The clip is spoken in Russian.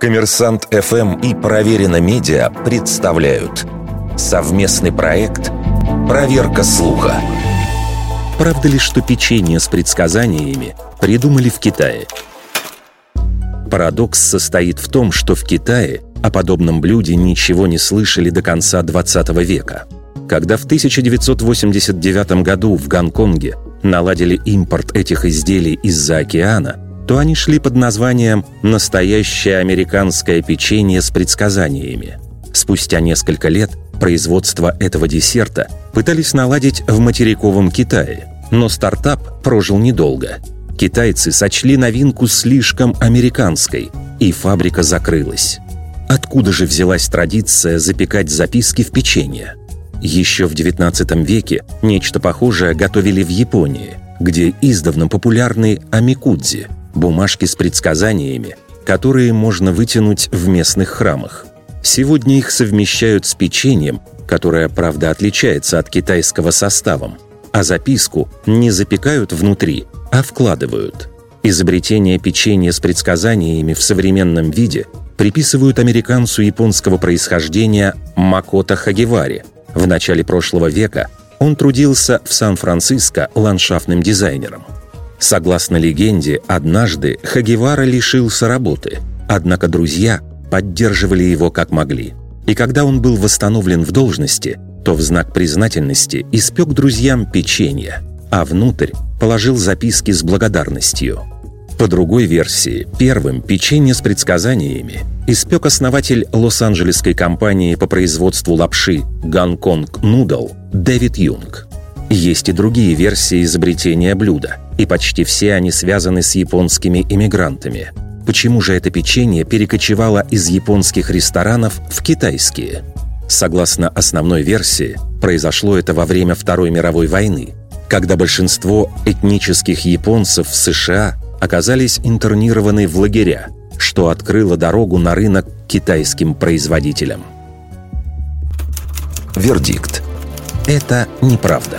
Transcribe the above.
Коммерсант ФМ и Проверено Медиа представляют совместный проект «Проверка слуха». Правда ли, что печенье с предсказаниями придумали в Китае? Парадокс состоит в том, что в Китае о подобном блюде ничего не слышали до конца 20 века. Когда в 1989 году в Гонконге наладили импорт этих изделий из-за океана, то они шли под названием «настоящее американское печенье с предсказаниями». Спустя несколько лет производство этого десерта пытались наладить в материковом Китае, но стартап прожил недолго. Китайцы сочли новинку слишком американской, и фабрика закрылась. Откуда же взялась традиция запекать записки в печенье? Еще в XIX веке нечто похожее готовили в Японии, где издавна популярны амикудзи – бумажки с предсказаниями, которые можно вытянуть в местных храмах. Сегодня их совмещают с печеньем, которое, правда, отличается от китайского составом, а записку не запекают внутри, а вкладывают. Изобретение печенья с предсказаниями в современном виде приписывают американцу японского происхождения Макото Хагевари. В начале прошлого века он трудился в Сан-Франциско ландшафтным дизайнером – Согласно легенде, однажды Хагевара лишился работы, однако друзья поддерживали его как могли. И когда он был восстановлен в должности, то в знак признательности испек друзьям печенье, а внутрь положил записки с благодарностью. По другой версии, первым печенье с предсказаниями испек основатель лос-анджелесской компании по производству лапши «Гонконг Нудл» Дэвид Юнг. Есть и другие версии изобретения блюда – и почти все они связаны с японскими иммигрантами. Почему же это печенье перекочевало из японских ресторанов в китайские? Согласно основной версии, произошло это во время Второй мировой войны, когда большинство этнических японцев в США оказались интернированы в лагеря, что открыло дорогу на рынок китайским производителям. Вердикт. Это неправда.